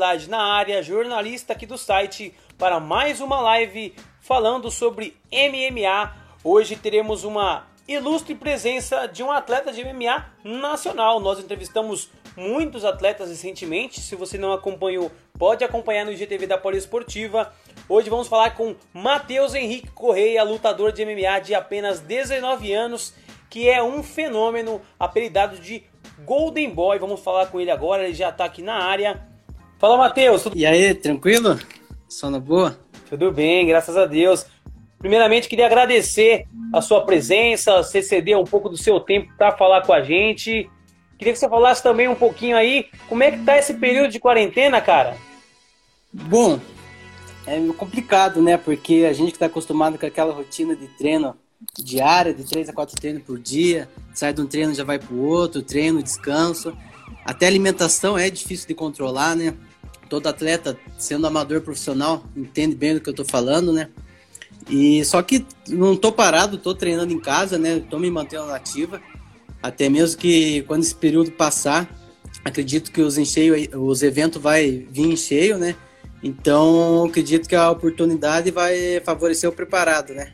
Na área, jornalista aqui do site, para mais uma live falando sobre MMA. Hoje teremos uma ilustre presença de um atleta de MMA nacional. Nós entrevistamos muitos atletas recentemente. Se você não acompanhou, pode acompanhar no IGTV da Poliesportiva. Hoje vamos falar com Matheus Henrique Correia, lutador de MMA de apenas 19 anos, que é um fenômeno apelidado de Golden Boy. Vamos falar com ele agora, ele já está aqui na área. Fala, Matheus. E aí, tranquilo? Sono boa? Tudo bem, graças a Deus. Primeiramente, queria agradecer a sua presença, você ceder um pouco do seu tempo para falar com a gente. Queria que você falasse também um pouquinho aí, como é que tá esse período de quarentena, cara? Bom, é complicado, né? Porque a gente que está acostumado com aquela rotina de treino diária, de três a quatro treinos por dia, sai de um treino já vai para o outro, treino, descanso. Até a alimentação é difícil de controlar, né? Todo atleta, sendo amador profissional, entende bem do que eu estou falando, né? E só que não tô parado, tô treinando em casa, né? Tô me mantendo ativa. Até mesmo que quando esse período passar, acredito que os encheio, os eventos vai vir em cheio, né? Então, acredito que a oportunidade vai favorecer o preparado, né?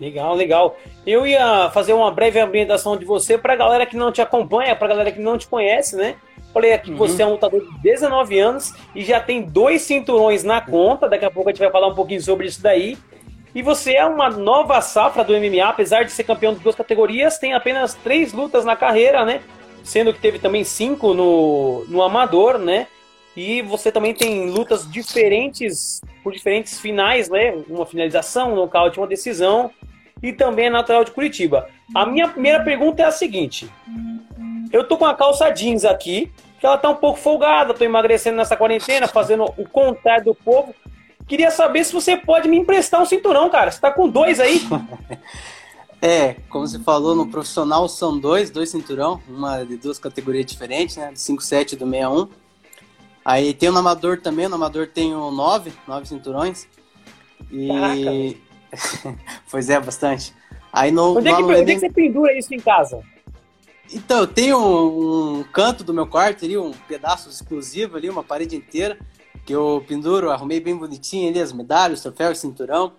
Legal, legal. Eu ia fazer uma breve ambientação de você para a galera que não te acompanha, para a galera que não te conhece, né? Falei aqui que uhum. você é um lutador de 19 anos e já tem dois cinturões na conta. Daqui a pouco a gente vai falar um pouquinho sobre isso daí. E você é uma nova safra do MMA, apesar de ser campeão de duas categorias, tem apenas três lutas na carreira, né? Sendo que teve também cinco no, no amador, né? E você também tem lutas diferentes, por diferentes finais, né? Uma finalização, um nocaute, uma decisão. E também é natural de Curitiba. A minha primeira pergunta é a seguinte. Eu tô com a calça jeans aqui, que ela tá um pouco folgada, tô emagrecendo nessa quarentena, fazendo o contrário do povo. Queria saber se você pode me emprestar um cinturão, cara. Você tá com dois aí? É, como você falou, no profissional são dois, dois cinturão, uma de duas categorias diferentes, né? Do 57 e do 61. Aí tem o amador também, no amador tem o 9, 9 cinturões. E. pois é, bastante. Aí no. Onde é, que, onde é que você pendura isso em casa? Então, eu tenho um, um, canto do meu quarto ali, um pedaço exclusivo ali, uma parede inteira, que eu penduro, arrumei bem bonitinho ali, as medalhas, o troféu, o cinturão.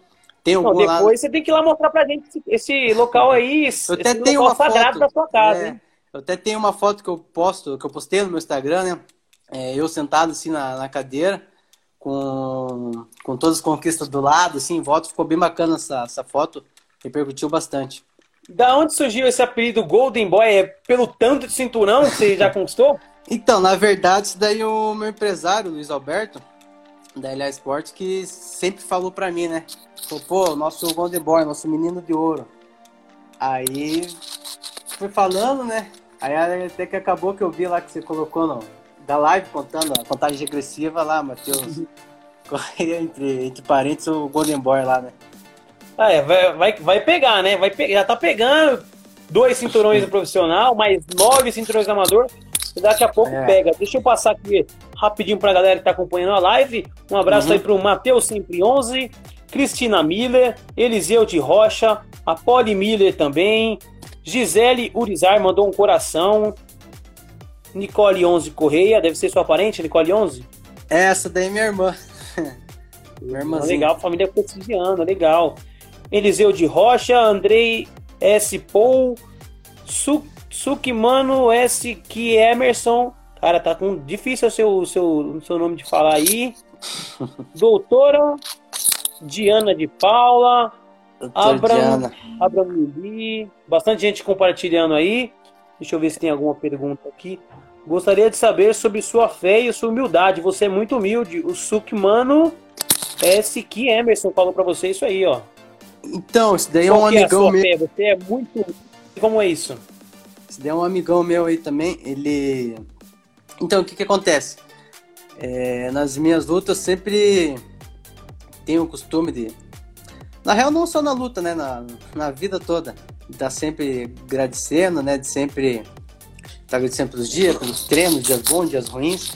Tem Não, depois lá... você tem que ir lá mostrar pra gente esse, local aí, eu até tenho uma foto, da sua casa, é, Eu até tenho uma foto que eu posto, que eu postei no meu Instagram, né? É, eu sentado assim na, na, cadeira, com, com todas as conquistas do lado, assim, em volta, ficou bem bacana essa, essa foto, repercutiu bastante. Da onde surgiu esse apelido Golden Boy? É pelo tanto de cinturão que você já conquistou? Então, na verdade, isso daí o meu empresário, Luiz Alberto, da LA Sports, que sempre falou pra mim, né? Falou, pô, nosso Golden Boy, nosso menino de ouro. Aí, foi falando, né? Aí até que acabou que eu vi lá que você colocou no, da live contando a contagem regressiva lá, Matheus. Correia entre, entre parênteses o Golden Boy lá, né? Ah, é, vai, vai, vai pegar, né? Vai pe já tá pegando dois cinturões do profissional, mais nove cinturões do amador. Daqui a pouco é. pega. Deixa eu passar aqui rapidinho pra galera que tá acompanhando a live. Um abraço uhum. aí pro Matheus Sempre 11, Cristina Miller, Eliseu de Rocha, a Polly Miller também, Gisele Urizar mandou um coração, Nicole 11 Correia, deve ser sua parente, Nicole 11? Essa daí é minha irmã. minha irmãzinha. Legal, família cotidiana, legal. Eliseu de Rocha, Andrei S. Paul, Su Sukimano S. Que Emerson. Cara, tá com difícil o seu, seu, seu nome de falar aí. Doutora Diana de Paula. Abram, Abram Mili, bastante gente compartilhando aí. Deixa eu ver se tem alguma pergunta aqui. Gostaria de saber sobre sua fé e sua humildade. Você é muito humilde. O Sukmano S. Que Emerson falou para você isso aí, ó. Então, esse daí é um é amigão meu. Fé? Você é muito. Como é isso? Esse daí é um amigão meu aí também. Ele. Então, o que que acontece? É, nas minhas lutas, sempre tenho o costume de. Na real, não só na luta, né? Na, na vida toda. De estar tá sempre agradecendo, né? De sempre estar tá agradecendo pelos dias, pelos treinos, dias bons, dias ruins.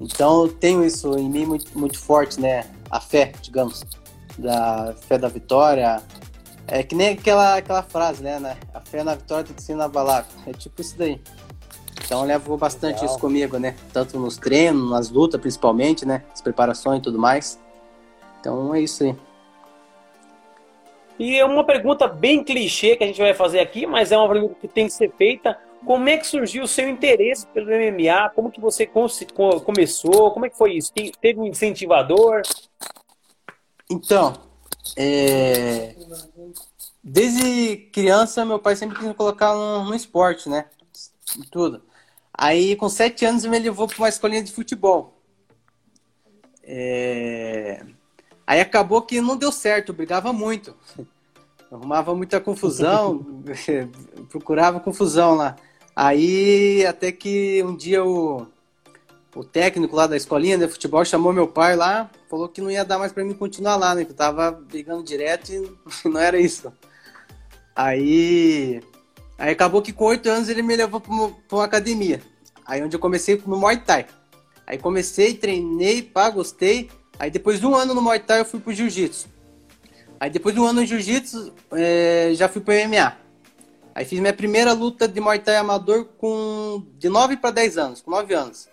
Então, eu tenho isso em mim muito, muito forte, né? A fé, digamos. Da fé da vitória. É que nem aquela, aquela frase, né? A fé na vitória tem que ser inabalável. É tipo isso daí. Então levo bastante Legal. isso comigo, né? Tanto nos treinos, nas lutas principalmente, né? As preparações e tudo mais. Então é isso aí. E é uma pergunta bem clichê que a gente vai fazer aqui, mas é uma pergunta que tem que ser feita. Como é que surgiu o seu interesse pelo MMA? Como que você começou? Como é que foi isso? Teve um incentivador? Então, é... desde criança, meu pai sempre quis me colocar no, no esporte, né? Tudo. Aí, com sete anos, me levou para uma escolinha de futebol. É... Aí acabou que não deu certo, brigava muito. Arrumava muita confusão, procurava confusão lá. Aí, até que um dia o, o técnico lá da escolinha de futebol chamou meu pai lá, falou que não ia dar mais para mim continuar lá, né? Que eu tava brigando direto e não era isso. Aí, aí acabou que com oito anos ele me levou para uma, uma academia. Aí onde eu comecei no Muay Thai. Aí comecei, treinei, pá, gostei. Aí depois de um ano no Muay Thai eu fui pro Jiu-Jitsu. Aí depois de um ano no Jiu-Jitsu, é, já fui pro MMA. Aí fiz minha primeira luta de Muay Thai amador com de 9 para 10 anos, com 9 anos.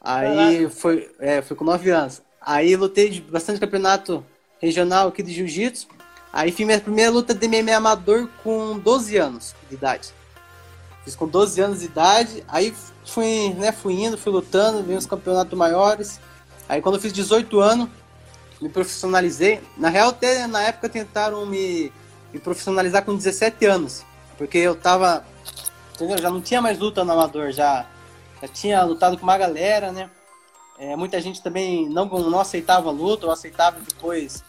Aí foi, é, foi com 9 anos. Aí lutei bastante campeonato regional aqui de Jiu-Jitsu. Aí fiz minha primeira luta de MMA amador com 12 anos de idade. Fiz com 12 anos de idade, aí fui, né, fui indo, fui lutando, vi os campeonatos maiores. Aí quando eu fiz 18 anos, me profissionalizei. Na real, até na época tentaram me, me profissionalizar com 17 anos. Porque eu tava. Entendeu? Já não tinha mais luta no amador, já, já tinha lutado com uma galera, né? É, muita gente também não, não aceitava a luta, ou aceitava depois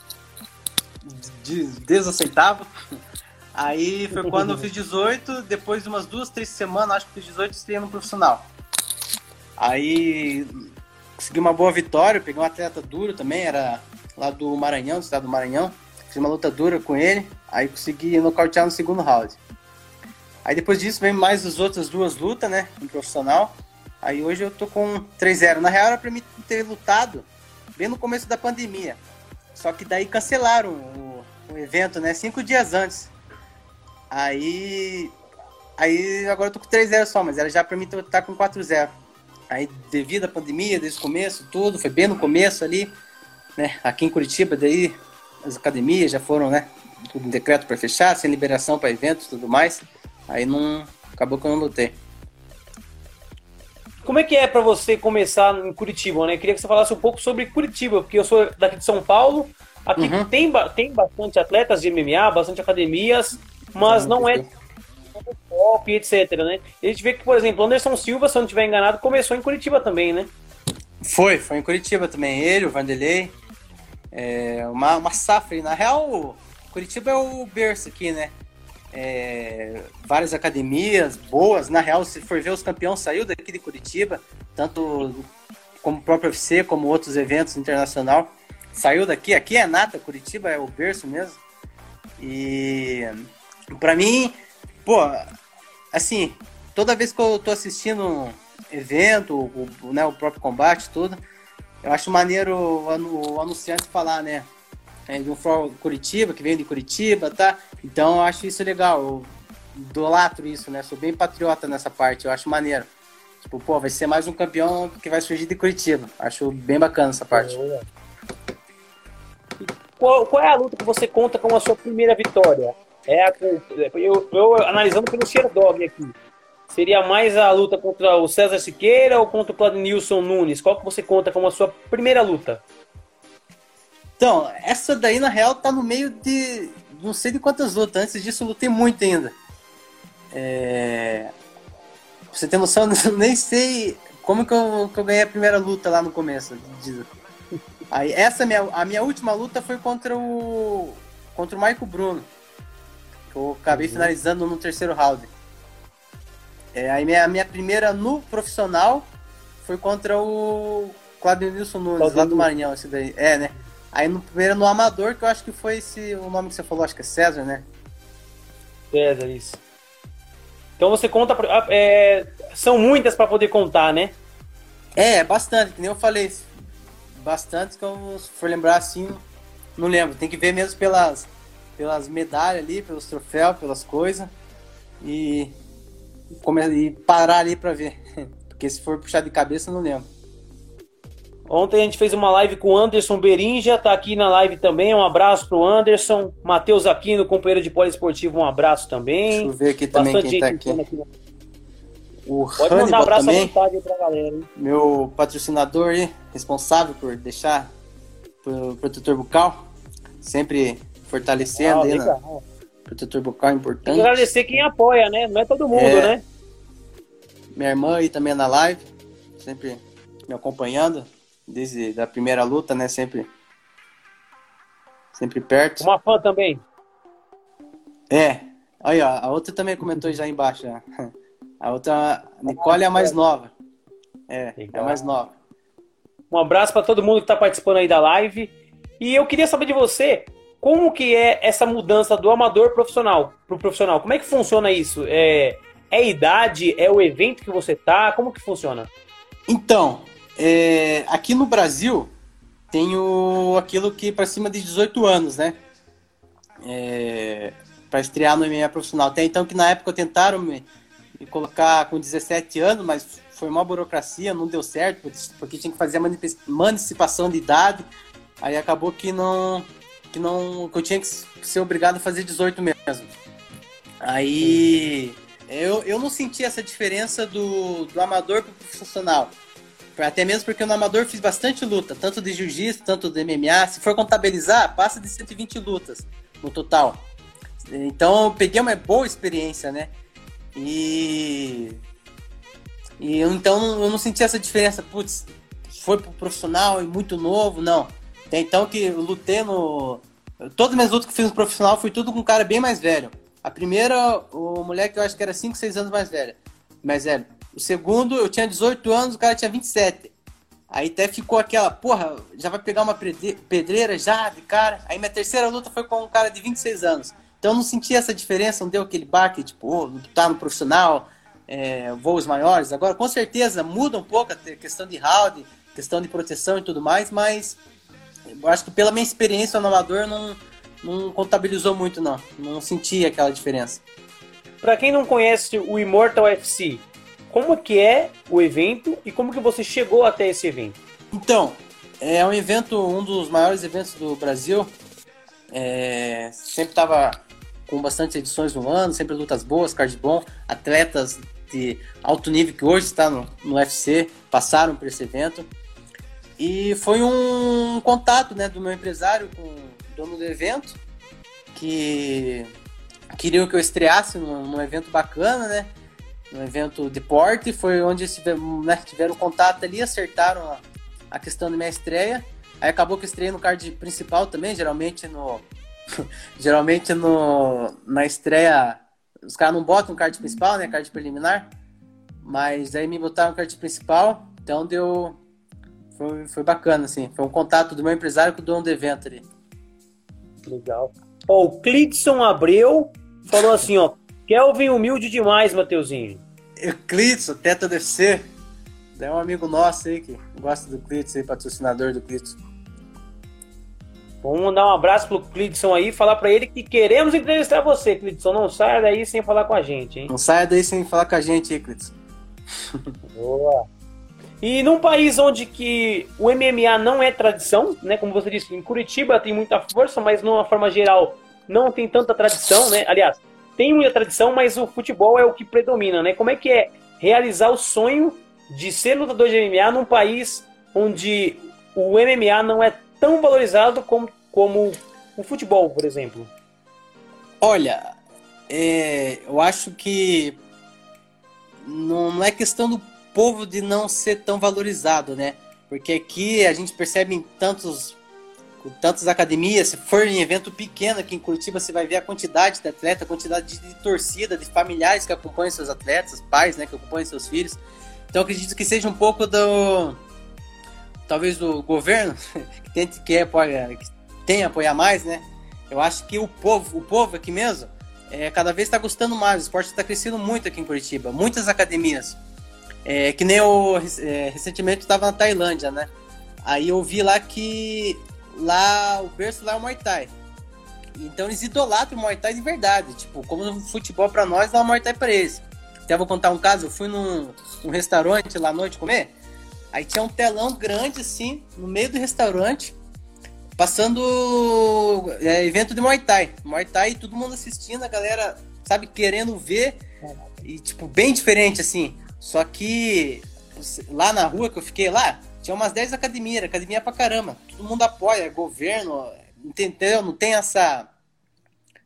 desaceitava. Aí foi quando eu fiz 18, depois de umas duas, três semanas, acho que fiz 18, estreia no profissional. Aí consegui uma boa vitória, peguei um atleta duro também, era lá do Maranhão, do estado do Maranhão. Fiz uma luta dura com ele, aí consegui nocautear no segundo round. Aí depois disso vem mais as outras duas lutas, né, no profissional. Aí hoje eu tô com 3-0. Na real era pra mim ter lutado bem no começo da pandemia. Só que daí cancelaram o, o evento, né, cinco dias antes. Aí. Aí agora eu tô com 3-0 só, mas era já pra mim tá com 4-0. Aí, devido à pandemia, desde o começo, tudo, foi bem no começo ali, né? Aqui em Curitiba, daí as academias já foram, né? Tudo em decreto para fechar, sem liberação para eventos e tudo mais. Aí não. Acabou que eu não lutei. Como é que é para você começar em Curitiba, né? Eu queria que você falasse um pouco sobre Curitiba, porque eu sou daqui de São Paulo. Aqui uhum. tem, tem bastante atletas de MMA, bastante academias, mas não é pop, etc, né? A gente vê que, por exemplo, Anderson Silva, se eu não estiver enganado, começou em Curitiba também, né? Foi, foi em Curitiba também. Ele, o Vanderlei. É, uma, uma safra. Na real, Curitiba é o berço aqui, né? É, várias academias boas. Na real, se for ver, os campeões saiu daqui de Curitiba, tanto como o próprio UFC, como outros eventos internacional. Saiu daqui. Aqui é nata, Curitiba é o berço mesmo. E Pra mim, pô, assim, toda vez que eu tô assistindo um evento, o, né, o próprio combate, tudo, eu acho maneiro o, o anunciante falar, né? É, de um Curitiba, que vem de Curitiba, tá? Então eu acho isso legal. Eu idolatro isso, né? Sou bem patriota nessa parte, eu acho maneiro. Tipo, pô, vai ser mais um campeão que vai surgir de Curitiba. Acho bem bacana essa parte. Qual, qual é a luta que você conta com a sua primeira vitória? É a, eu, eu analisando pelo Sherdog aqui. Seria mais a luta contra o César Siqueira ou contra o Claudinilson Nunes? Qual que você conta como a sua primeira luta? Então, essa daí na real tá no meio de não sei de quantas lutas. Antes disso eu lutei muito ainda. É... Pra você ter noção, eu nem sei como que eu, que eu ganhei a primeira luta lá no começo. Aí essa minha, a minha última luta foi contra o contra o Marco Bruno. Eu acabei uhum. finalizando no terceiro round. É, aí minha, minha primeira no profissional foi contra o Claudio Nilson Nunes, lá do Maranhão, esse daí. É, né? Aí no primeiro no Amador, que eu acho que foi esse o nome que você falou, acho que é César, né? César, isso. Então você conta. É, são muitas para poder contar, né? É, bastante, que nem eu falei. Bastante que eu, se for lembrar assim, não lembro. Tem que ver mesmo pelas, pelas medalhas ali, pelos troféus, pelas coisas. E, e parar ali pra ver. Porque se for puxar de cabeça, não lembro. Ontem a gente fez uma live com o Anderson Berinja, tá aqui na live também. Um abraço pro Anderson. Matheus Aquino, companheiro de poliesportivo, um abraço também. Deixa eu ver aqui também Bastante quem tá aqui. aqui. O Pode Hannibal mandar um abraço também, à pra galera. Hein? Meu patrocinador aí, responsável por deixar o protetor bucal, sempre fortalecendo ah, aí, né? Protetor bucal é importante. Tem que agradecer quem apoia, né? Não é todo mundo, é. né? Minha irmã aí também na live, sempre me acompanhando desde a primeira luta, né? Sempre, sempre perto. Uma fã também. É. Aí, ó, a outra também comentou já embaixo. A outra, a Nicole é a mais nova. É, é a mais nova. Um abraço para todo mundo que está participando aí da live. E eu queria saber de você, como que é essa mudança do amador profissional para o profissional? Como é que funciona isso? É, é idade? É o evento que você tá? Como que funciona? Então, é, aqui no Brasil, tenho aquilo que para cima de 18 anos, né? É, para estrear no MMA profissional. Até então que na época tentaram me, me, colocar com 17 anos, mas foi uma burocracia, não deu certo, porque tinha que fazer a emancipação de idade. Aí acabou que não que não que eu tinha que ser obrigado a fazer 18 mesmo. Aí eu, eu não senti essa diferença do, do amador para o profissional. Até mesmo porque no amador fiz bastante luta, tanto de jiu-jitsu, tanto de MMA. Se for contabilizar, passa de 120 lutas no total. Então eu peguei uma boa experiência, né? E. E então eu não senti essa diferença, putz, foi pro profissional e muito novo, não. Até então que eu lutei no. Todas as minhas lutas que fiz no profissional foi tudo com um cara bem mais velho. A primeira, o moleque eu acho que era 5, 6 anos mais velho. Mais velho. O segundo, eu tinha 18 anos, o cara tinha 27. Aí até ficou aquela, porra, já vai pegar uma pedreira já de cara. Aí minha terceira luta foi com um cara de 26 anos. Então eu não senti essa diferença, não deu aquele baque, tipo, oh, tá no profissional, é, voos maiores. Agora, com certeza, muda um pouco a questão de round, questão de proteção e tudo mais, mas eu acho que pela minha experiência no amador não, não contabilizou muito, não. Não senti aquela diferença. Para quem não conhece o Immortal FC, como que é o evento e como que você chegou até esse evento? Então, é um evento, um dos maiores eventos do Brasil. É, sempre estava com bastante edições no ano, sempre lutas boas, card bom, atletas de alto nível que hoje está no, no UFC passaram por esse evento. E foi um contato né, do meu empresário com o dono do evento, que queriam que eu estreasse num, num evento bacana, né? No evento de porte, foi onde tiveram, né, tiveram contato ali, acertaram a, a, questão da minha estreia. Aí acabou que eu estreiei no card principal também, geralmente no. geralmente no, na estreia os caras não botam card principal, né? Card preliminar. Mas aí me botaram card principal, então deu. Foi, foi bacana, assim. Foi um contato do meu empresário com o dono do evento ali. Legal. O Clitson Abreu falou assim, ó. Kelvin humilde demais, Mateuzinho. Eclipse, Teta DC. É um amigo nosso aí que gosta do Clitson aí, patrocinador do Clitson. Vamos mandar um abraço pro Clitson aí, falar para ele que queremos entrevistar você, Clitson. Não saia daí sem falar com a gente, hein? Não saia daí sem falar com a gente aí, Clitson. Boa. E num país onde que o MMA não é tradição, né? Como você disse, em Curitiba tem muita força, mas numa forma geral não tem tanta tradição, né? Aliás, tem muita tradição, mas o futebol é o que predomina, né? Como é que é realizar o sonho de ser lutador de MMA num país onde o MMA não é tão valorizado como, como o futebol, por exemplo? Olha, é, eu acho que não, não é questão do povo de não ser tão valorizado, né? Porque aqui a gente percebe em tantos com tantas academias, se for em evento pequeno aqui em Curitiba, você vai ver a quantidade de atleta, a quantidade de torcida, de familiares que acompanham seus atletas, pais, né, que acompanham seus filhos. Então acredito que seja um pouco do talvez do governo, que tem que, apoia, que tem apoiar mais, né? Eu acho que o povo, o povo aqui mesmo, é, cada vez está gostando mais. O esporte está crescendo muito aqui em Curitiba. Muitas academias. É, que nem eu é, recentemente estava na Tailândia, né? Aí eu vi lá que lá o berço lá é o Muay Thai. Então eles idolatram o Muay Thai de verdade. Tipo, como o futebol para nós, dá o Muay Thai para eles. Até vou contar um caso. Eu fui num, num restaurante lá à noite comer. Aí tinha um telão grande assim, no meio do restaurante, passando é, evento de Muay Thai. Muay Thai, todo mundo assistindo, a galera, sabe, querendo ver. E, tipo, bem diferente assim. Só que lá na rua que eu fiquei lá, tinha umas 10 academias, academia pra caramba. Todo mundo apoia, é governo, entendeu? Não tem essa,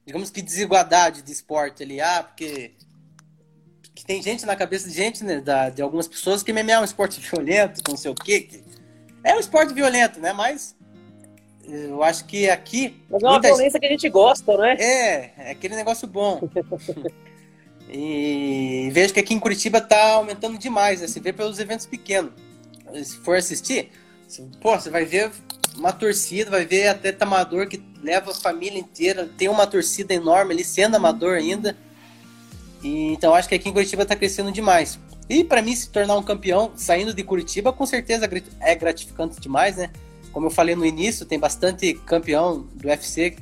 digamos que desigualdade de esporte ali. Ah, porque que tem gente na cabeça de gente, né, da, de algumas pessoas que MMA é um esporte violento, não sei o quê. Que é um esporte violento, né? Mas eu acho que aqui. Mas é uma muita... violência que a gente gosta, né? É, é aquele negócio bom. e vejo que aqui em Curitiba tá aumentando demais, né? Você vê pelos eventos pequenos. Se for assistir, pô, você vai ver uma torcida, vai ver atleta amador que leva a família inteira, tem uma torcida enorme ali, sendo amador ainda. E, então acho que aqui em Curitiba está crescendo demais. E para mim se tornar um campeão saindo de Curitiba, com certeza é gratificante demais, né? Como eu falei no início, tem bastante campeão do UFC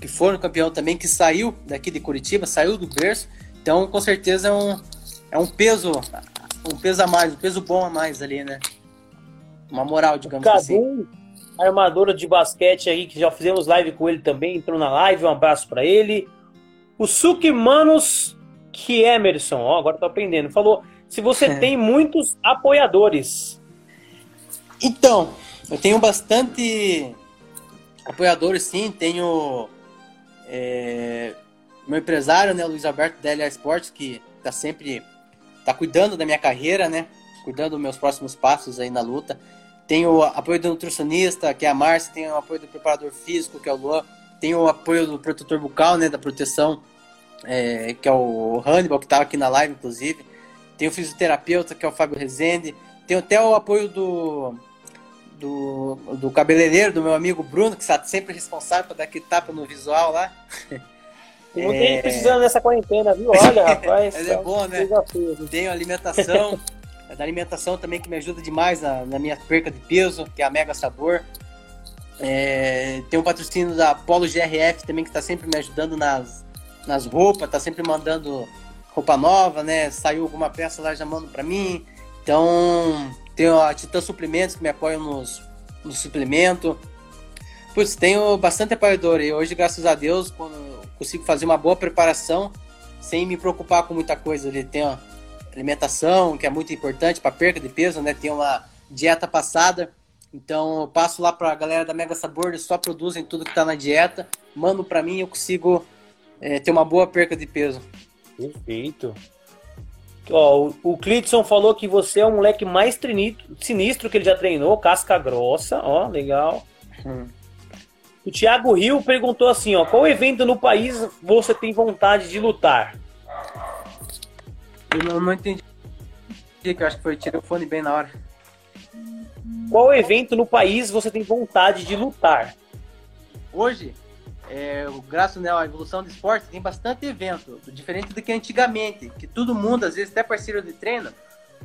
que foram campeão também, que saiu daqui de Curitiba, saiu do berço. Então, com certeza é um, é um peso, um peso a mais, um peso bom a mais ali, né? Uma moral, digamos Cadu, assim. Armadora de basquete aí, que já fizemos live com ele também, entrou na live, um abraço para ele. O Suki Manos que Emerson, ó, agora tô aprendendo, falou se você é. tem muitos apoiadores. Então, eu tenho bastante apoiadores, sim. Tenho é, meu empresário, né, Luiz Alberto da LA Sports, que tá sempre tá cuidando da minha carreira, né? Cuidando dos meus próximos passos aí na luta. Tenho o apoio do nutricionista, que é a Márcia, tenho o apoio do preparador físico, que é o Luan, tenho o apoio do protetor bucal, né, da proteção é, que é o Hannibal, que estava aqui na live, inclusive. Tem o fisioterapeuta, que é o Fábio Rezende. Tem até o apoio do, do, do cabeleireiro, do meu amigo Bruno, que está sempre responsável para dar aquele tapa no visual lá. Tem muita é... gente precisando dessa quarentena, viu? Olha, rapaz. é, é bom, né? Tenho alimentação. da alimentação também que me ajuda demais na, na, minha perca de peso, que é a Mega Sabor. É, tem um patrocínio da Polo GRF também, que está sempre me ajudando nas, nas roupas, tá sempre mandando roupa nova, né? Saiu alguma peça lá, já manda para mim. Então, tem a Titã Suprimentos que me apoia nos, no suplemento. Putz, tenho bastante apoiador e hoje, graças a Deus, quando consigo fazer uma boa preparação sem me preocupar com muita coisa. Ele tem a alimentação, que é muito importante para perca de peso, né? Tem uma dieta passada. Então, eu passo lá para a galera da Mega Sabor, eles só produzem tudo que está na dieta, mando para mim eu consigo é, ter uma boa perca de peso. Perfeito. Ó, o, o Clitson falou que você é o moleque mais trinito, sinistro que ele já treinou, casca grossa, ó, legal. Hum. O Thiago Rio perguntou assim, ó, qual evento no país você tem vontade de lutar? Eu não, não entendi, que eu acho que foi tirei o fone bem na hora. Qual evento no país você tem vontade de lutar? Hoje? é, graças né, à evolução do esporte, tem bastante evento, diferente do que antigamente, que todo mundo, às vezes até parceiro de treino,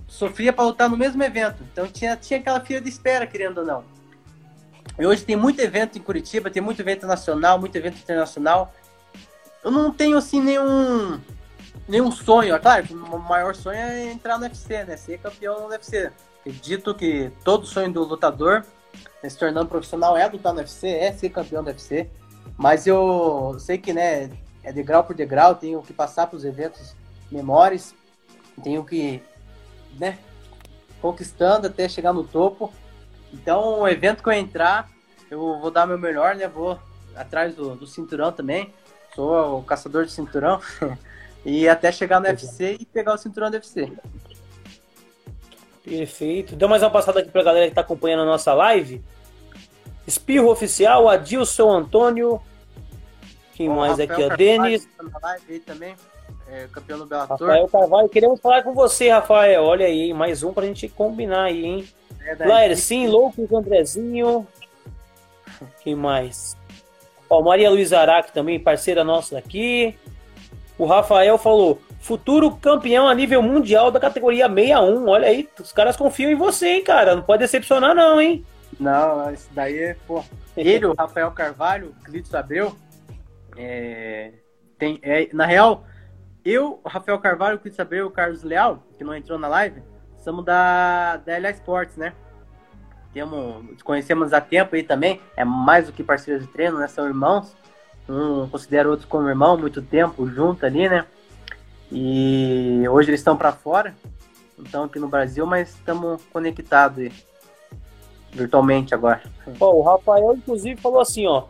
sofria para lutar no mesmo evento. Então tinha, tinha aquela fila de espera, querendo ou não. E hoje tem muito evento em Curitiba, tem muito evento nacional, muito evento internacional. Eu não tenho assim nenhum nenhum sonho. Claro que o maior sonho é entrar no UFC, né? Ser campeão no UFC. Acredito que todo sonho do lutador, né, se tornando profissional, é lutar no UFC, é ser campeão do UFC. Mas eu sei que, né, é degrau por degrau, tenho que passar para os eventos menores, tenho que, né, conquistando até chegar no topo. Então, o evento que eu entrar, eu vou dar meu melhor, né, vou atrás do, do cinturão também, sou o caçador de cinturão, e até chegar no UFC e pegar o cinturão do UFC. Perfeito. Dá mais uma passada aqui para a galera que está acompanhando a nossa live. Espirro Oficial, Adilson Antônio, quem mais aqui, ó? Denis. também. é, campeão do Bellator. Rafael Carvalho, queremos falar com você, Rafael. Olha aí, mais um pra gente combinar aí, hein? É sim, Loucos, Andrezinho. Quem mais? Ó, Maria Luiza Araque também, parceira nossa daqui. O Rafael falou: futuro campeão a nível mundial da categoria 61. Olha aí, os caras confiam em você, hein, cara. Não pode decepcionar, não, hein? Não, isso daí é, pô. Ele, o Rafael Carvalho, Clitos Abreu, é, tem, é, na real, eu, o Rafael Carvalho, o Clitos Abreu o Carlos Leal, que não entrou na live, somos da, da LA Sports, né? Temos, conhecemos há tempo aí também, é mais do que parceiros de treino, né? São irmãos. Um considera outro como irmão, muito tempo junto ali, né? E hoje eles estão para fora, então aqui no Brasil, mas estamos conectados virtualmente agora. O Rafael, inclusive, falou assim, ó,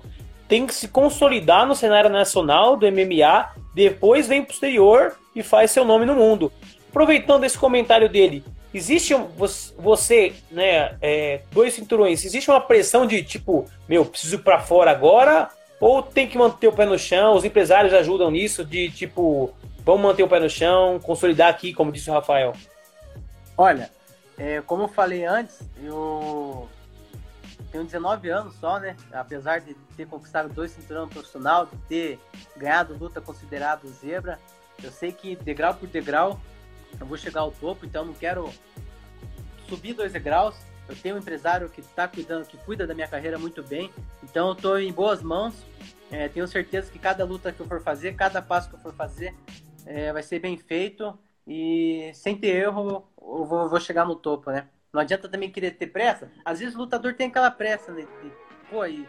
tem que se consolidar no cenário nacional do MMA, depois vem pro exterior e faz seu nome no mundo. Aproveitando esse comentário dele, existe um, você, né, é, dois cinturões, existe uma pressão de tipo, meu, preciso ir para fora agora? Ou tem que manter o pé no chão? Os empresários ajudam nisso, de tipo, vamos manter o pé no chão, consolidar aqui, como disse o Rafael? Olha, é, como eu falei antes, eu tenho 19 anos só, né? Apesar de ter conquistado dois cinturões profissional, de ter ganhado luta considerado zebra, eu sei que degrau por degrau eu vou chegar ao topo, então não quero subir dois degraus. Eu tenho um empresário que está cuidando, que cuida da minha carreira muito bem, então eu estou em boas mãos. É, tenho certeza que cada luta que eu for fazer, cada passo que eu for fazer, é, vai ser bem feito e sem ter erro eu vou, vou, chegar no topo, né? Não adianta também querer ter pressa. Às vezes o lutador tem aquela pressa, né? De, pô, e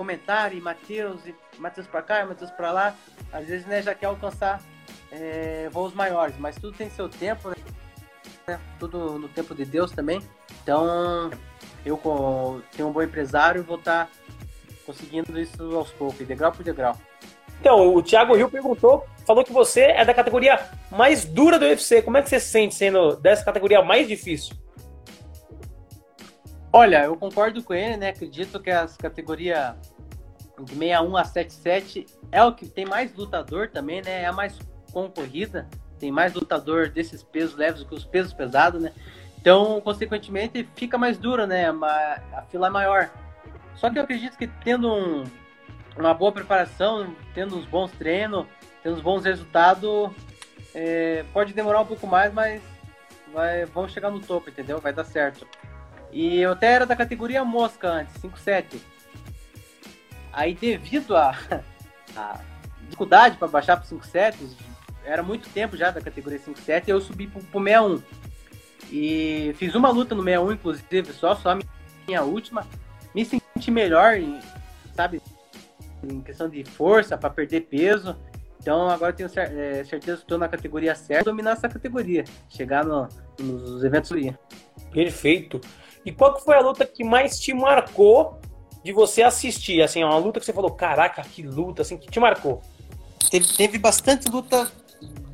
comentário, e Matheus, e Matheus pra cá, Matheus pra lá. Às vezes, né, já quer alcançar é, voos maiores, mas tudo tem seu tempo, né? Tudo no tempo de Deus também. Então, eu tenho um bom empresário e vou estar tá conseguindo isso aos poucos, degrau por degrau. Então, o Thiago Rio perguntou, falou que você é da categoria mais dura do UFC. Como é que você se sente sendo dessa categoria mais difícil? Olha, eu concordo com ele, né? Acredito que as categorias de 61 a 77 é o que tem mais lutador também, né? É a mais concorrida, tem mais lutador desses pesos leves do que os pesos pesados, né? Então, consequentemente, fica mais dura, né? A fila é maior. Só que eu acredito que tendo um, uma boa preparação, tendo uns bons treinos, tendo uns bons resultados, é, pode demorar um pouco mais, mas vai, vamos chegar no topo, entendeu? Vai dar certo. E eu até era da categoria mosca antes, 5-7. Aí devido a dificuldade para baixar para 5-7, era muito tempo já da categoria 5-7, eu subi pro, pro 61. E fiz uma luta no 61, inclusive, só, só a minha última. Me senti melhor, sabe? Em questão de força, para perder peso. Então agora tenho é, certeza que estou na categoria certa, dominar essa categoria, chegar no, nos eventos ali. Perfeito. E qual que foi a luta que mais te marcou de você assistir? Assim, uma luta que você falou, caraca, que luta, assim, que te marcou? Teve, teve bastante luta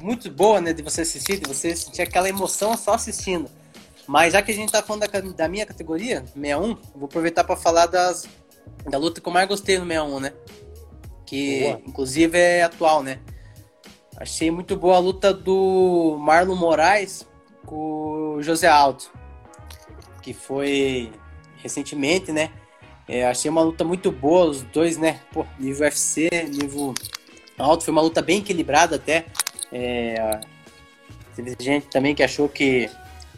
muito boa, né, de você assistir, de você sentir aquela emoção só assistindo. Mas já que a gente tá falando da, da minha categoria, 61, vou aproveitar para falar das, da luta que eu mais gostei no 61, né? Que boa. inclusive é atual, né? Achei muito boa a luta do Marlon Moraes com o José Alto, que foi recentemente, né? É, achei uma luta muito boa, os dois, né? Pô, nível UFC, nível alto, foi uma luta bem equilibrada até. É, teve gente também que achou que,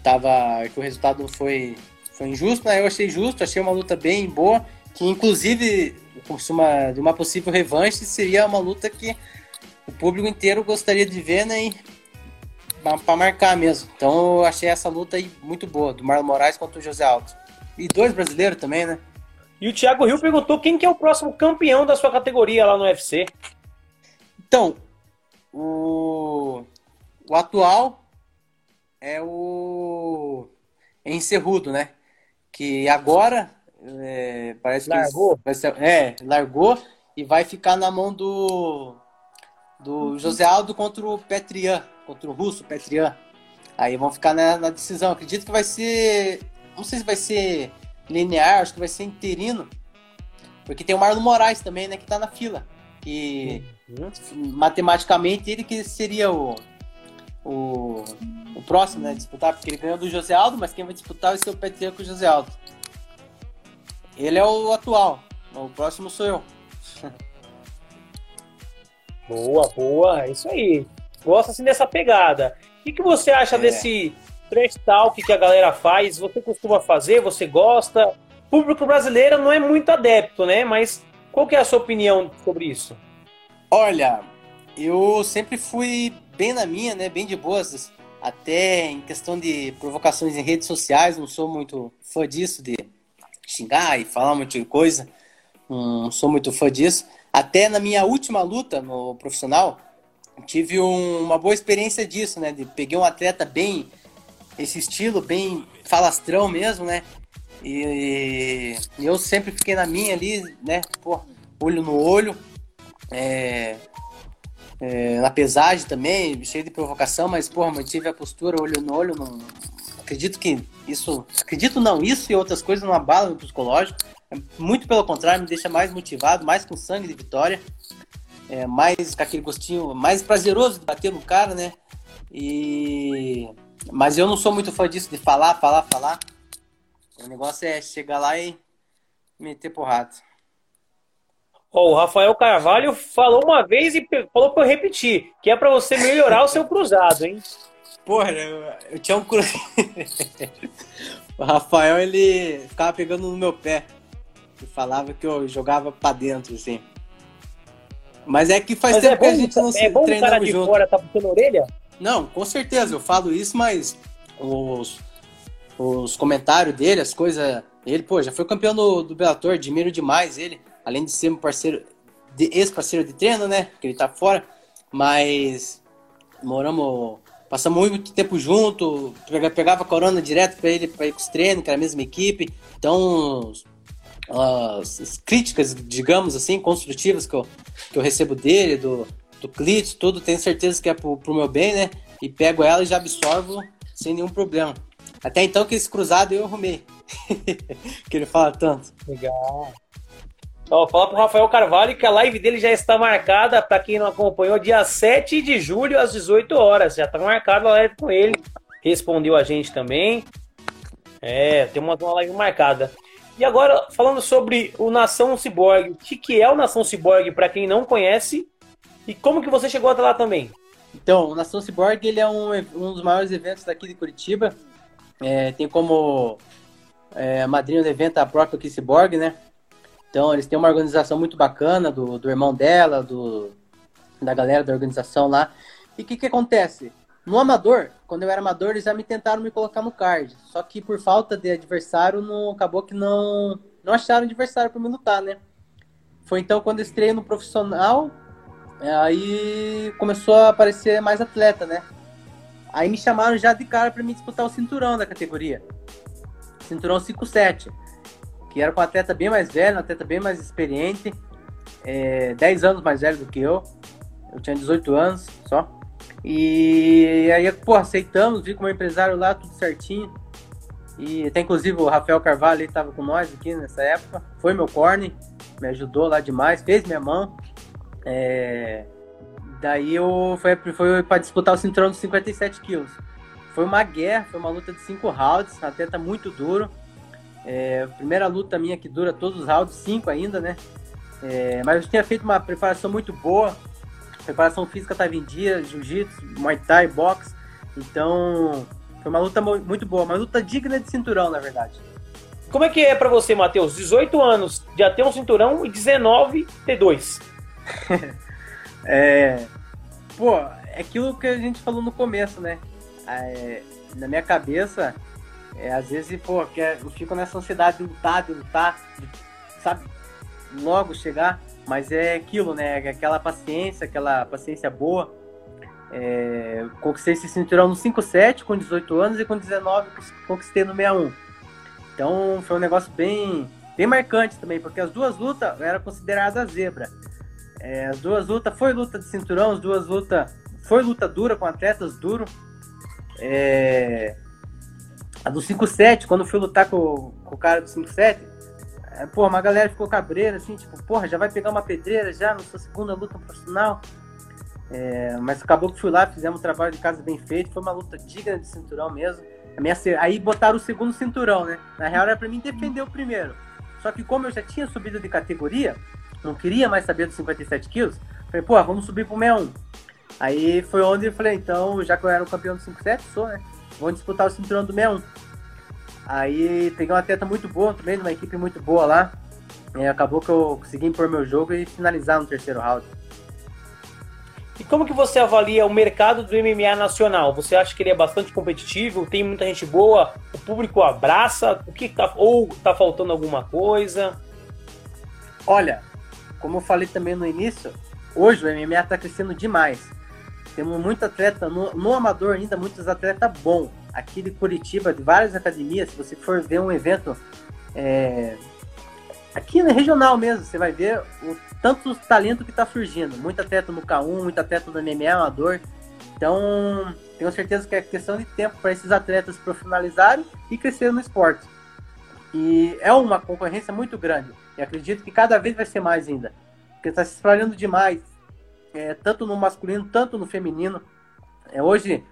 tava, que o resultado foi, foi injusto, né? Eu achei justo, achei uma luta bem boa, que inclusive uma, de uma possível revanche seria uma luta que o público inteiro gostaria de ver, né? para marcar mesmo. Então eu achei essa luta aí muito boa, do Marlon Moraes contra o José Alto. E dois brasileiros também, né? E o Thiago Rio perguntou quem que é o próximo campeão da sua categoria lá no UFC. Então, o, o atual é o Encerrudo, né? Que agora é, parece largou. que vai ser, é, largou e vai ficar na mão do do José Aldo contra o Petrian, contra o russo Petrian. Aí vão ficar na, na, decisão. Acredito que vai ser, não sei se vai ser linear, acho que vai ser interino, porque tem o Marlon Moraes também, né, que tá na fila que uhum. matematicamente ele que seria o, o, o próximo, né? Disputar, porque ele ganhou do José Aldo, mas quem vai disputar vai ser o Peteco José Aldo. Ele é o atual. O próximo sou eu. Boa, boa, é isso aí. Gosta assim dessa pegada. O que, que você acha é. desse trash talk que a galera faz? Você costuma fazer? Você gosta? O público brasileiro não é muito adepto, né? Mas qual que é a sua opinião sobre isso? Olha, eu sempre fui bem na minha, né? Bem de boas. Até em questão de provocações em redes sociais, não sou muito fã disso, de xingar e falar um monte de coisa. Não sou muito fã disso. Até na minha última luta no profissional, tive um, uma boa experiência disso, né? De, peguei um atleta bem, esse estilo, bem falastrão mesmo, né? E, e eu sempre fiquei na minha ali, né? Pô, olho no olho. É, é, na pesagem também, cheio de provocação, mas, porra, mantive a postura, olho no olho. Não, acredito que isso. Acredito não, isso e outras coisas não abalam o psicológico. Muito pelo contrário, me deixa mais motivado, mais com sangue de vitória, é, mais com aquele gostinho, mais prazeroso de bater no cara, né? E... Mas eu não sou muito fã disso, de falar, falar, falar. O negócio é chegar lá e meter porrada. Oh, o Rafael Carvalho falou uma vez e falou para eu repetir, que é para você melhorar o seu cruzado, hein? Porra, eu, eu tinha um cruzado. o Rafael, ele ficava pegando no meu pé que falava que eu jogava pra dentro, assim. Mas é que faz mas tempo é bom, que a gente não é se bom treina cara de junto. fora tá puxando orelha? Não, com certeza, eu falo isso, mas os, os comentários dele, as coisas. Ele, pô, já foi campeão do, do Bellator, admiro demais ele, além de ser um parceiro, ex-parceiro de treino, né? Que ele tá fora, mas moramos, passamos muito tempo junto, pegava corona direto para ele, para ir com os treinos, que era a mesma equipe, então as críticas, digamos assim, construtivas que eu, que eu recebo dele, do, do Clitz, tudo, tenho certeza que é pro, pro meu bem, né? E pego ela e já absorvo sem nenhum problema. Até então que esse cruzado eu arrumei. que ele fala tanto. Legal. Ó, fala pro Rafael Carvalho que a live dele já está marcada, para quem não acompanhou, dia 7 de julho, às 18 horas. Já tá marcada a live com ele. Respondeu a gente também. É, tem uma, uma live marcada. E agora, falando sobre o Nação Cyborg, o que, que é o Nação Cyborg para quem não conhece e como que você chegou até lá também? Então, o Nação Cyborg ele é um, um dos maiores eventos daqui de Curitiba. É, tem como é, madrinha do evento a própria Kiss Cyborg, né? Então, eles têm uma organização muito bacana do, do irmão dela, do, da galera da organização lá. E o que, que acontece? No amador, quando eu era amador, eles já me tentaram me colocar no card. Só que por falta de adversário, não acabou que não, não acharam adversário para me lutar, né? Foi então quando eu estreiei no profissional, aí começou a aparecer mais atleta, né? Aí me chamaram já de cara para me disputar o cinturão da categoria. Cinturão 5-7. Que era com um atleta bem mais velho, um atleta bem mais experiente. É, 10 anos mais velho do que eu. Eu tinha 18 anos só. E aí, pô, aceitamos, vi como empresário lá, tudo certinho. E até inclusive o Rafael Carvalho estava com nós aqui nessa época. Foi meu corne, me ajudou lá demais, fez minha mão. É... Daí eu foi, foi para disputar o cinturão dos 57 quilos. Foi uma guerra, foi uma luta de cinco rounds, até tá muito duro. É, primeira luta minha que dura todos os rounds, cinco ainda, né? É, mas eu tinha feito uma preparação muito boa, preparação física estava em dia, jiu-jitsu, muay thai, boxe. Então, foi uma luta muito boa, uma luta digna de cinturão, na verdade. Como é que é para você, Matheus? 18 anos, já ter um cinturão e 19 ter dois. é, pô, é aquilo que a gente falou no começo, né? É, na minha cabeça, é, às vezes, pô, eu fico nessa ansiedade de lutar, de lutar, de, sabe? Logo chegar. Mas é aquilo, né? É aquela paciência, aquela paciência boa. É, conquistei esse cinturão no 5-7 com 18 anos e com 19 conquistei no 61. Então foi um negócio bem, bem marcante também, porque as duas lutas eram consideradas zebra. É, as duas lutas foi luta de cinturão, as duas lutas foi luta dura com atletas duro. É, a do 5-7, quando fui lutar com, com o cara do 5-7, É, pô, uma galera ficou cabreira, assim, tipo, porra, já vai pegar uma pedreira já na sua segunda luta profissional. É, mas acabou que fui lá, fizemos um trabalho de casa bem feito, foi uma luta digna de cinturão mesmo. Minha, aí botaram o segundo cinturão, né? Na real era pra mim defender o primeiro. Só que como eu já tinha subido de categoria, não queria mais saber dos 57 quilos, falei, pô, vamos subir pro 61. Aí foi onde eu falei, então, já que eu era o campeão do 57, sou, né? Vamos disputar o cinturão do 61. Aí peguei uma atleta muito boa também, uma equipe muito boa lá. E acabou que eu consegui impor meu jogo e finalizar no terceiro round. E como que você avalia o mercado do MMA nacional? Você acha que ele é bastante competitivo? Tem muita gente boa? O público abraça? O que tá, ou tá faltando alguma coisa? Olha, como eu falei também no início, hoje o MMA está crescendo demais. Temos muito atleta no, no amador ainda, muitos atletas bons. Aqui de Curitiba, de várias academias, se você for ver um evento é, aqui no regional mesmo, você vai ver o tanto talento que está surgindo. Muito atleta no K1, muito atleta no MMA amador. Então, tenho certeza que é questão de tempo para esses atletas profissionalizarem e crescerem no esporte. E é uma concorrência muito grande. E acredito que cada vez vai ser mais ainda. Porque está se espalhando demais, é, tanto no masculino, tanto no feminino. É, hoje,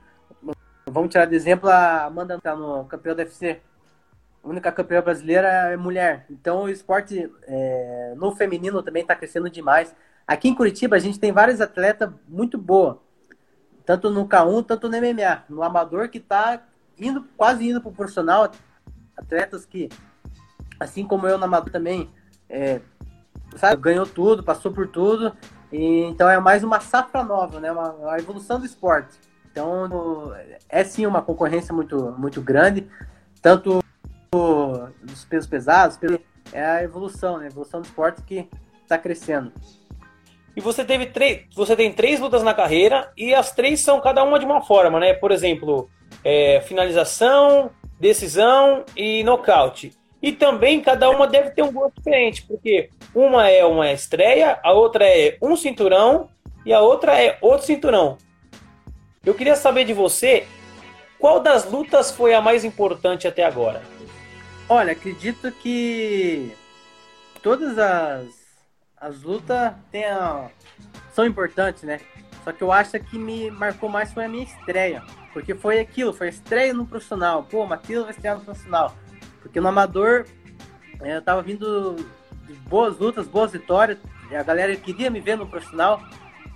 vamos tirar de exemplo a Amanda está no campeão da UFC a única campeã brasileira é mulher. Então o esporte é, no feminino também está crescendo demais. Aqui em Curitiba a gente tem vários atletas muito boa, tanto no K1, tanto no MMA, no amador que está indo quase indo para o profissional, atletas que, assim como eu no amador também, é, sabe, ganhou tudo, passou por tudo. E, então é mais uma safra nova, né? Uma, uma evolução do esporte. Então é sim uma concorrência muito muito grande, tanto dos pesos pesados, é a evolução, né? A evolução do esporte que está crescendo. E você teve três, você tem três lutas na carreira e as três são cada uma de uma forma, né? Por exemplo, é, finalização, decisão e nocaute. E também cada uma deve ter um gosto diferente, porque uma é uma estreia, a outra é um cinturão e a outra é outro cinturão. Eu queria saber de você qual das lutas foi a mais importante até agora. Olha, acredito que todas as, as lutas são importantes, né? Só que eu acho que me marcou mais foi a minha estreia. Porque foi aquilo, foi a estreia no profissional. Pô, Matheus vai estrear no profissional. Porque no amador é, eu tava vindo de boas lutas, boas vitórias. a galera queria me ver no profissional.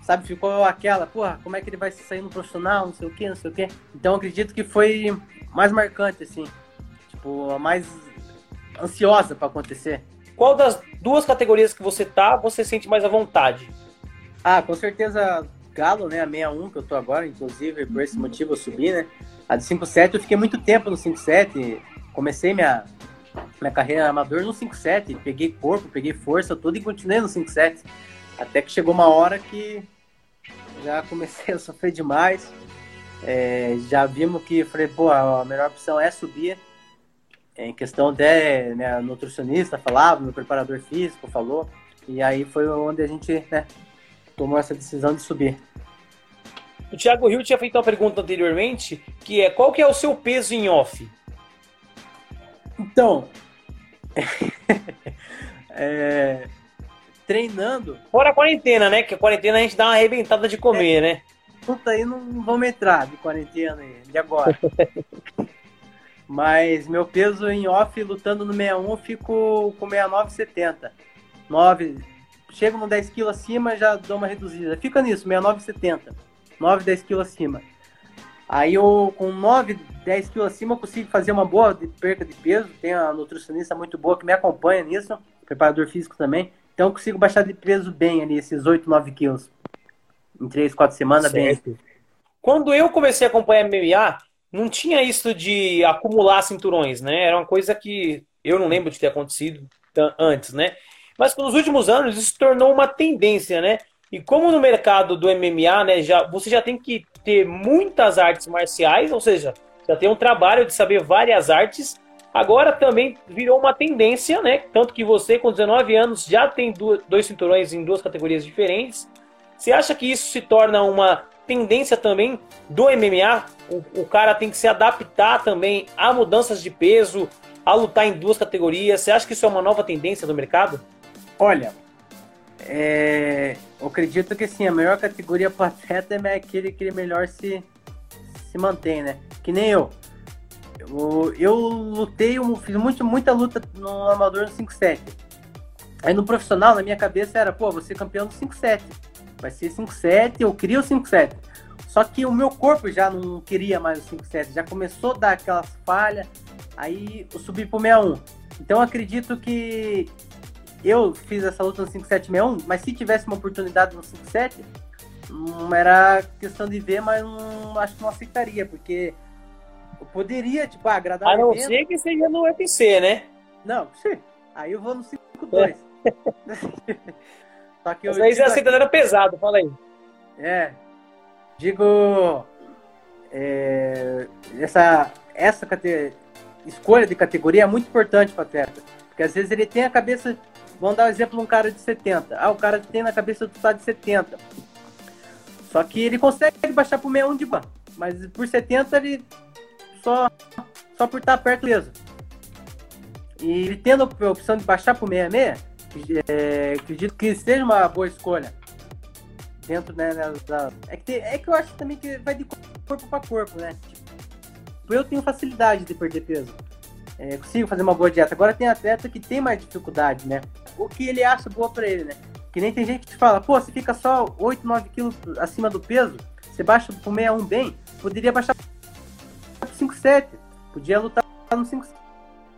Sabe, ficou aquela, porra, como é que ele vai sair no profissional, não sei o que, não sei o que. Então acredito que foi mais marcante, assim tipo, a mais ansiosa para acontecer. Qual das duas categorias que você tá, você sente mais à vontade? Ah, com certeza Galo, né? A 61 que eu tô agora, inclusive, por esse motivo eu subi, né? A de 57 eu fiquei muito tempo no 57, comecei minha, minha carreira amador no 57, peguei corpo, peguei força, tudo e continuei no 57. Até que chegou uma hora que já comecei a sofrer demais. É, já vimos que falei, pô, a melhor opção é subir em questão até né, nutricionista falava, meu preparador físico falou, e aí foi onde a gente né, tomou essa decisão de subir. O Thiago Rio tinha feito uma pergunta anteriormente, que é qual que é o seu peso em off? Então, é, treinando... Fora a quarentena, né? Que a quarentena a gente dá uma arrebentada de comer, é, né? Puta, aí não vamos entrar de quarentena de agora. Mas meu peso em off, lutando no 61, eu fico com 69,70. 9, chego no 10 kg acima, já dou uma reduzida. Fica nisso, 69,70. 9, 10 kg acima. Aí eu, com 9, 10 kg acima, eu consigo fazer uma boa perca de peso. Tem uma nutricionista muito boa que me acompanha nisso, preparador físico também. Então eu consigo baixar de peso bem ali, esses 8, 9 quilos. Em 3, 4 semanas, certo. bem. Quando eu comecei a acompanhar MMA, não tinha isso de acumular cinturões, né? Era uma coisa que eu não lembro de ter acontecido antes, né? Mas nos últimos anos isso se tornou uma tendência, né? E como no mercado do MMA, né, já, você já tem que ter muitas artes marciais, ou seja, já tem um trabalho de saber várias artes. Agora também virou uma tendência, né? Tanto que você, com 19 anos, já tem dois cinturões em duas categorias diferentes. Você acha que isso se torna uma tendência também do MMA. O, o, cara tem que se adaptar também a mudanças de peso, a lutar em duas categorias? Você acha que isso é uma nova tendência do mercado? Olha, é, eu acredito que sim, a melhor categoria para atleta é aquele que melhor se, se mantém, né? Que nem eu. Eu, eu lutei, eu fiz muito, muita luta no amador no 5-7. Aí no profissional, na minha cabeça era, pô, você campeão do 5-7. Vai ser 5-7, eu queria o 5-7. Só que o meu corpo já não queria mais o 5-7, já começou a dar aquelas falhas, aí eu subi pro 61. Então eu acredito que eu fiz essa luta no 5761, mas se tivesse uma oportunidade no 57, não era questão de ver, mas não, acho que não aceitaria, porque eu poderia, tipo, agradar A não ser que seja no UFC, né? Não, sim. Aí eu vou no 5-2. É. Só que eu mas aí você aceita era pesado, fala aí. É. Digo. É, essa essa escolha de categoria é muito importante para atleta. Porque às vezes ele tem a cabeça Vamos dar um exemplo um cara de 70. Ah, o cara tem na cabeça do tá de 70. Só que ele consegue baixar pro 61 de ban. Mas por 70 ele só, só por estar perto mesmo. E ele tendo a opção de baixar pro 66, é, acredito que seja uma boa escolha. Dentro, né, da, é, que tem, é que eu acho também que vai de corpo para corpo, né? Tipo, eu tenho facilidade de perder peso. É, consigo fazer uma boa dieta. Agora tem atleta que tem mais dificuldade, né? O que ele acha boa para ele, né? Que nem tem gente que fala, pô, você fica só 8, 9 quilos acima do peso, você baixa pro 61 bem, poderia baixar pro 5,7, podia lutar no 5,7.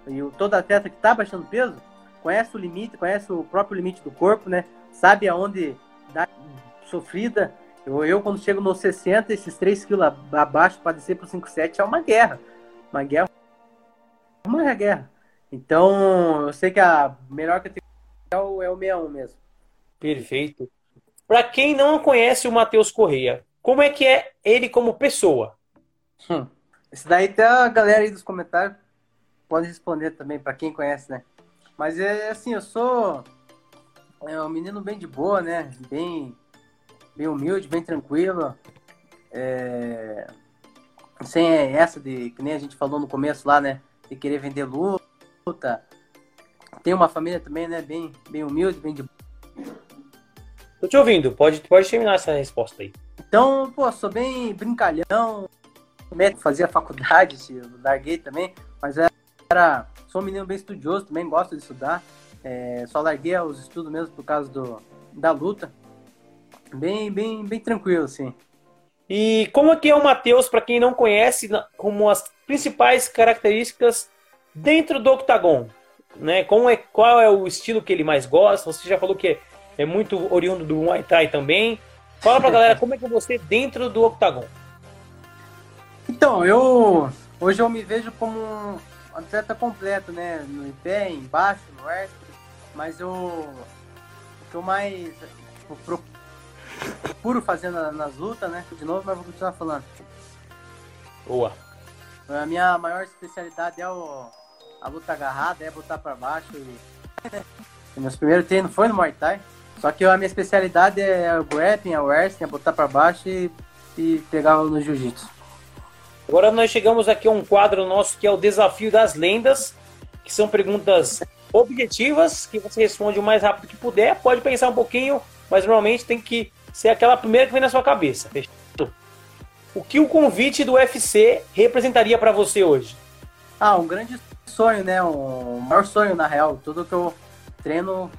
E todo atleta que tá baixando peso conhece o limite, conhece o próprio limite do corpo, né? Sabe aonde dá sofrida. Eu, eu quando chego nos 60, esses 3 quilos abaixo para descer pro 5,7 é uma guerra. Uma guerra. Uma guerra. Então, eu sei que a melhor categoria é o, é o 61 mesmo. Perfeito. Para quem não conhece o Matheus Correia, como é que é ele como pessoa? Hum. Esse daí até a galera aí dos comentários pode responder também, para quem conhece, né? Mas é assim, eu sou é um menino bem de boa, né? Bem, bem humilde, bem tranquilo. É... Sem essa de, que nem a gente falou no começo lá, né? De querer vender luta, tem uma família também, né? Bem, bem humilde, bem de. Tô te ouvindo, pode, pode terminar essa resposta aí. Então, pô, sou bem brincalhão, fazia faculdade, larguei também, mas era. Sou um menino bem estudioso, também gosto de estudar. É, só larguei os estudos mesmo por causa do, da luta. Bem, bem, bem tranquilo, assim. E como é que é o Matheus, para quem não conhece, como as principais características dentro do octagon? Né? Como é, qual é o estilo que ele mais gosta? Você já falou que é, é muito oriundo do Muay Thai também. Fala pra galera como é que é você dentro do octagon. Então, eu hoje eu me vejo como um atleta completo, né? No pé, embaixo, no extra, mas eu o que eu mais tipo, procuro fazer nas lutas, né? De novo, mas vou continuar falando. Boa. A minha maior especialidade é o a luta agarrada, é botar para baixo. E... Meus primeiros treinos foi no Muay Thai. Só que a minha especialidade é o grappling, o wrestling, é botar para baixo e, e pegar no jiu-jitsu. Agora nós chegamos aqui a um quadro nosso que é o Desafio das Lendas, que são perguntas objetivas, que você responde o mais rápido que puder. Pode pensar um pouquinho, mas normalmente tem que ser aquela primeira que vem na sua cabeça. O que o convite do UFC representaria para você hoje? Ah, um grande sonho, né? O maior sonho, na real. Tudo que eu treino,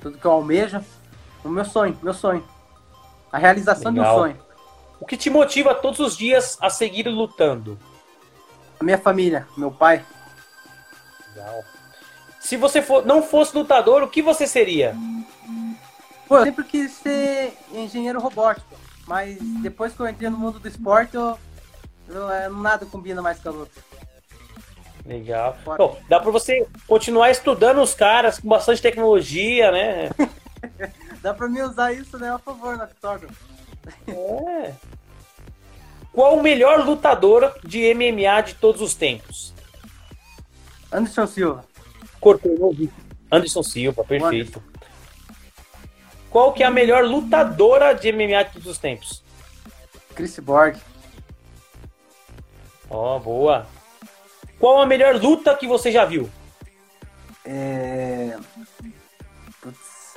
tudo que eu almejo. O meu sonho, meu sonho. A realização Legal. de um sonho. O que te motiva todos os dias a seguir lutando? A minha família, meu pai. Legal. Se você for, não fosse lutador, o que você seria? Pô, eu sempre quis ser engenheiro robótico. Mas depois que eu entrei no mundo do esporte, eu, eu nada combina mais com a luta. Legal. Bom, dá para você continuar estudando os caras com bastante tecnologia, né? dá para mim usar isso, né? A favor, na Octógono. É. Qual o melhor lutador de MMA de todos os tempos? Anderson Silva. Cortou. Anderson Silva, perfeito. Qual que é a melhor lutadora de MMA de todos os tempos? Chris Borg. Ó, oh, boa. Qual a melhor luta que você já viu? É... Putz,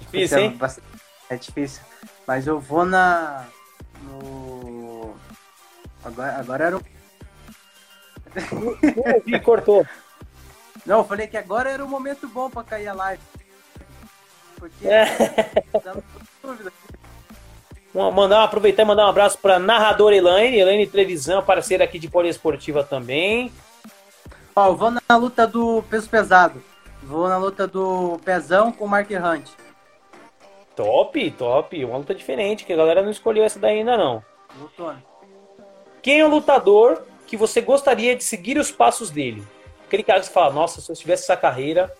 Difícil, hein? É difícil. Mas eu vou na. No. Agora, agora era o. E cortou. Não, eu falei que agora era o momento bom pra cair a live. Porque. É. Dúvida. Mandar, aproveitar e mandar um abraço para narradora Elaine, Elaine Trevisan, parceira aqui de Poliesportiva também. Ó, eu vou na luta do peso pesado. Vou na luta do pezão com o Mark Hunt. Top, top. Uma luta diferente, que a galera não escolheu essa daí ainda não. Lutona. Quem é o lutador que você gostaria de seguir os passos dele? Aquele cara que você fala, nossa, se eu tivesse essa carreira,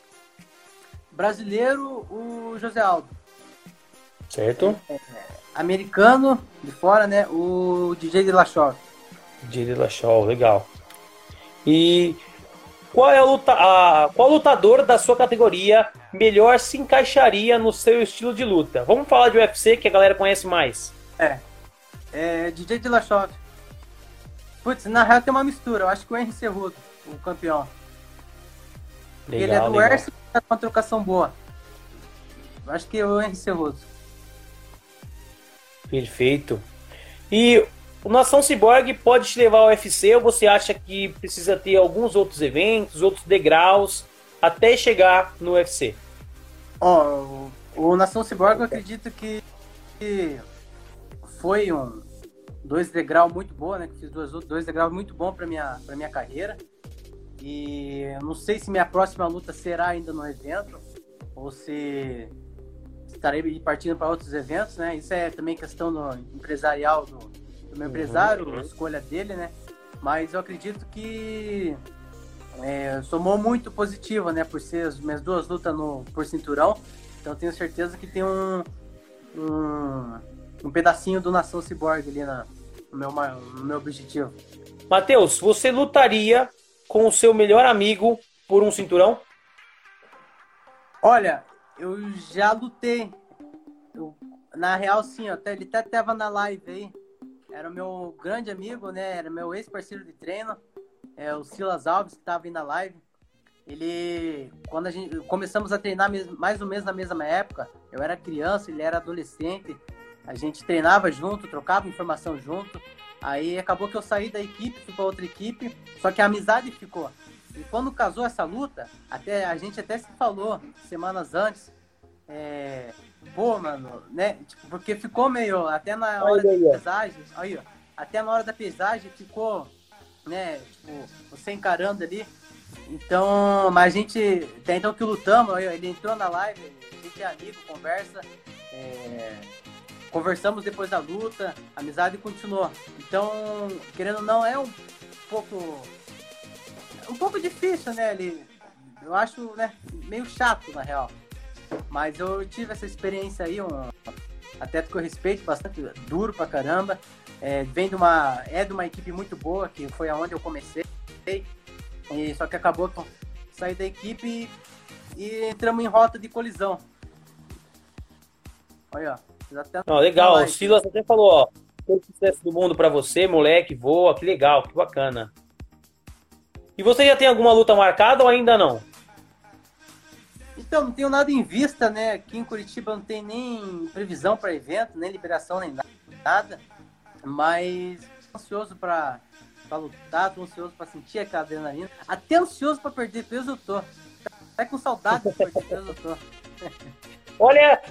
Brasileiro, o José Aldo. certo? Americano, de fora, né? O DJ de La Chove. Jerry Lachol, legal. E qual é a luta, a, qual lutador da sua categoria melhor se encaixaria no seu estilo de luta? Vamos falar de UFC que a galera conhece mais. É, DJ de La Chove. Putz, na real tem uma mistura. Eu acho que o Henry Cerrudo, o campeão. ele é do legal. E tá com uma trocação boa. Eu acho que é o Henry Cerrudo. Perfeito. E o Nação Cyborg pode te levar ao UFC ou você acha que precisa ter alguns outros eventos, outros degraus até chegar no UFC? Ó, o, o Nação Cyborg eu acredito que, foi um dois degraus muito bom, né? Fiz dois, dois degraus muito bom para minha para minha carreira. E eu não sei se minha próxima luta será ainda no evento ou se estarei partindo para outros eventos, né? Isso é também questão do empresarial do, do meu empresário, uhum. escolha dele, né? Mas eu acredito que é, somou muito positivo, né? Por ser as minhas duas lutas no, por cinturão. Então eu tenho certeza que tem um, um, um pedacinho do Nação Cyborg ali na, no, meu, no meu objetivo. Matheus, você lutaria com o seu melhor amigo por um cinturão? Olha, eu já lutei. Eu- na real, sim, até- ele até tava na live aí. Era meu grande amigo, né? Era meu ex-parceiro de treino. É o Silas Alves, que tava aí na live. Ele, quando a gente começamos a treinar mais ou menos na mesma época, eu era criança, ele era adolescente. A gente treinava junto, trocava informação junto. Aí acabou que eu saí da equipe, fui para outra equipe, só que a amizade ficou. E quando casou essa luta, até a gente até se falou semanas antes. É, pô, mano, né? Tipo, porque ficou meio até na hora da aí, ó. pesagem, aí, ó, até na hora da pesagem ficou, né? Tipo, você encarando ali. Então, mas a gente, até então que lutamos, aí, ó, ele entrou na live, a gente é amigo, conversa, é, conversamos depois da luta, a amizade continuou. Então, querendo ou não, é um pouco um pouco difícil, né? Ele, eu acho, né, meio chato na real. Mas eu tive essa experiência aí, um atleta que eu respeito bastante, duro pra caramba. É, vem de uma, é de uma equipe muito boa, que foi aonde eu comecei. E, só que acabou que eu saí da equipe e, e entramos em rota de colisão. Olha, ó. Não, legal. O. Silas até falou, ó, todo sucesso do mundo pra você, moleque, voa, que legal, que bacana. E você já tem alguma luta marcada ou ainda não? Então, não tenho nada em vista, né? Aqui em Curitiba não tem nem previsão para evento, nem liberação, nem nada. Mas ansioso para lutar, tô ansioso para sentir aquela adrenalina. Até ansioso para perder peso eu tô. Até com saudade de perder peso eu tô. Olha,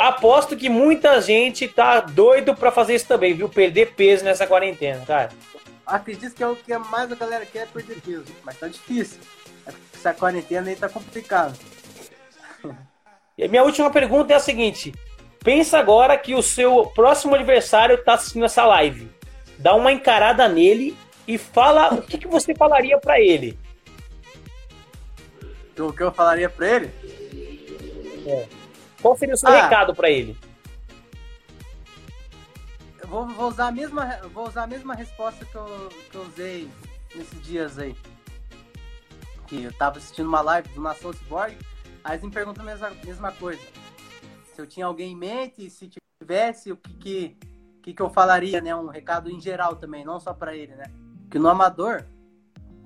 aposto que muita gente tá doido pra fazer isso também, viu? Perder peso nessa quarentena, cara. Acredito que é o que mais a galera quer é perder peso. Mas tá difícil. Essa quarentena aí tá complicado. E a minha última pergunta é a seguinte: pensa agora que o seu próximo adversário tá assistindo essa live. Dá uma encarada nele e fala o que, que você falaria pra ele. O que eu falaria pra ele? Qual seria o seu Ah. recado pra ele? Eu vou, vou usar a mesma, vou usar a mesma resposta que eu, que eu usei nesses dias aí. Que eu tava assistindo uma live do Nação Cyborg, aí eles me perguntam a mesma, mesma coisa. Se eu tinha alguém em mente, se tivesse, o que que, que que eu falaria, né? Um recado em geral também, não só pra ele, né? Que no amador,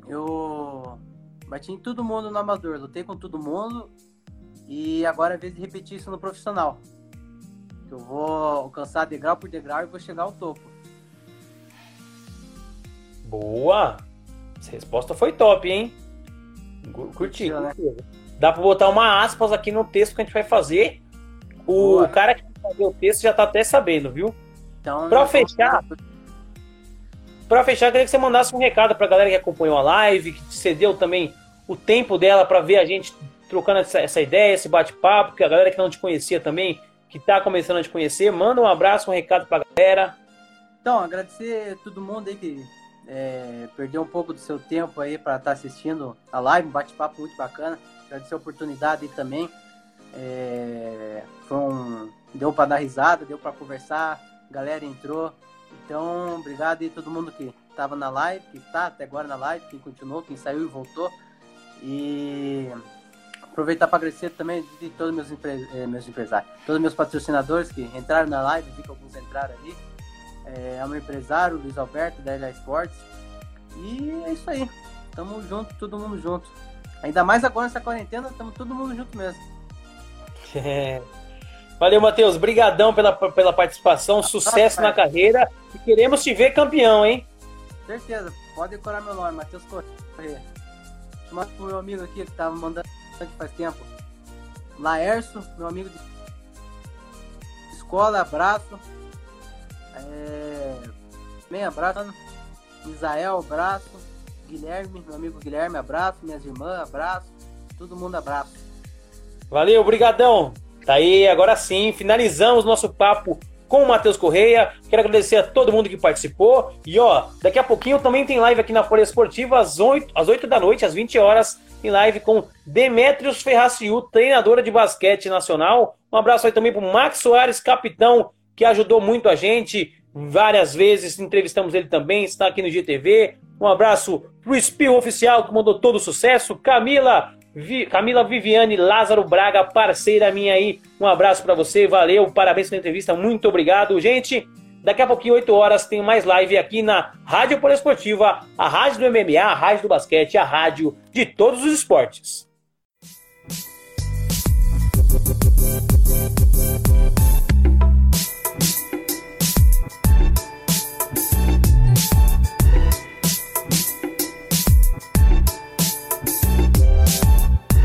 Eu bati em todo mundo no amador, lutei com todo mundo e agora é vez de repetir isso no profissional. Eu vou alcançar degrau por degrau e vou chegar ao topo. Boa! Essa resposta foi top, hein? Curti. Né? Dá pra botar uma aspas aqui no texto que a gente vai fazer. O Boa. cara que vai fazer o texto já tá até sabendo, viu? Então, pra fechar. Pra fechar, eu queria que você mandasse um recado pra galera que acompanhou a live, que cedeu também o tempo dela para ver a gente trocando essa, essa ideia, esse bate-papo, que a galera que não te conhecia também, que tá começando a te conhecer, manda um abraço, um recado pra galera. Então, agradecer a todo mundo aí que é, perdeu um pouco do seu tempo aí para estar tá assistindo a live, um bate-papo muito bacana. Agradecer a oportunidade também. É, foi um, deu para dar risada, deu para conversar, galera entrou. Então, obrigado a todo mundo que estava na live, que está até agora na live, quem continuou, quem saiu e voltou. E aproveitar para agradecer também de todos meus, empre... Eh, meus empresários, todos meus patrocinadores que entraram na live, vi que alguns entraram ali. É, é o meu empresário, Luiz Alberto, da LA Sports. E é isso aí. Tamo junto, todo mundo junto. Ainda mais agora nessa quarentena, estamos todo mundo junto mesmo. É. Valeu, Matheus. Brigadão pela, pela participação. Sucesso na carreira. E queremos te ver campeão, hein? Certeza. Pode decorar meu nome, Matheus Correia. Chamar pro meu amigo aqui que tava mandando faz tempo. Laércio, meu amigo de escola, abraço. É... Bem, abraço. Isael, abraço. Guilherme, meu amigo Guilherme, abraço. Minhas irmãs, abraço. Todo mundo, abraço. Valeu, brigadão. Tá aí, agora sim, finalizamos nosso papo com o Matheus Correia. Quero agradecer a todo mundo que participou. E ó, daqui a pouquinho também tem live aqui na Folha Esportiva às 8, às 8 da noite, às 20 horas, em live com Demetrios Ferraciu, treinadora de basquete nacional. Um abraço aí também pro Max Soares, capitão que ajudou muito a gente várias vezes, entrevistamos ele também, está aqui no GTV. Um abraço pro Espirro Oficial, que mandou todo o sucesso. Camila, Vi, Camila Viviane Lázaro Braga, parceira minha aí. Um abraço para você, valeu, parabéns pela entrevista, muito obrigado, gente. Daqui a pouquinho, 8 horas, tem mais live aqui na Rádio Poliesportiva, a rádio do MMA, a rádio do basquete, a rádio de todos os esportes.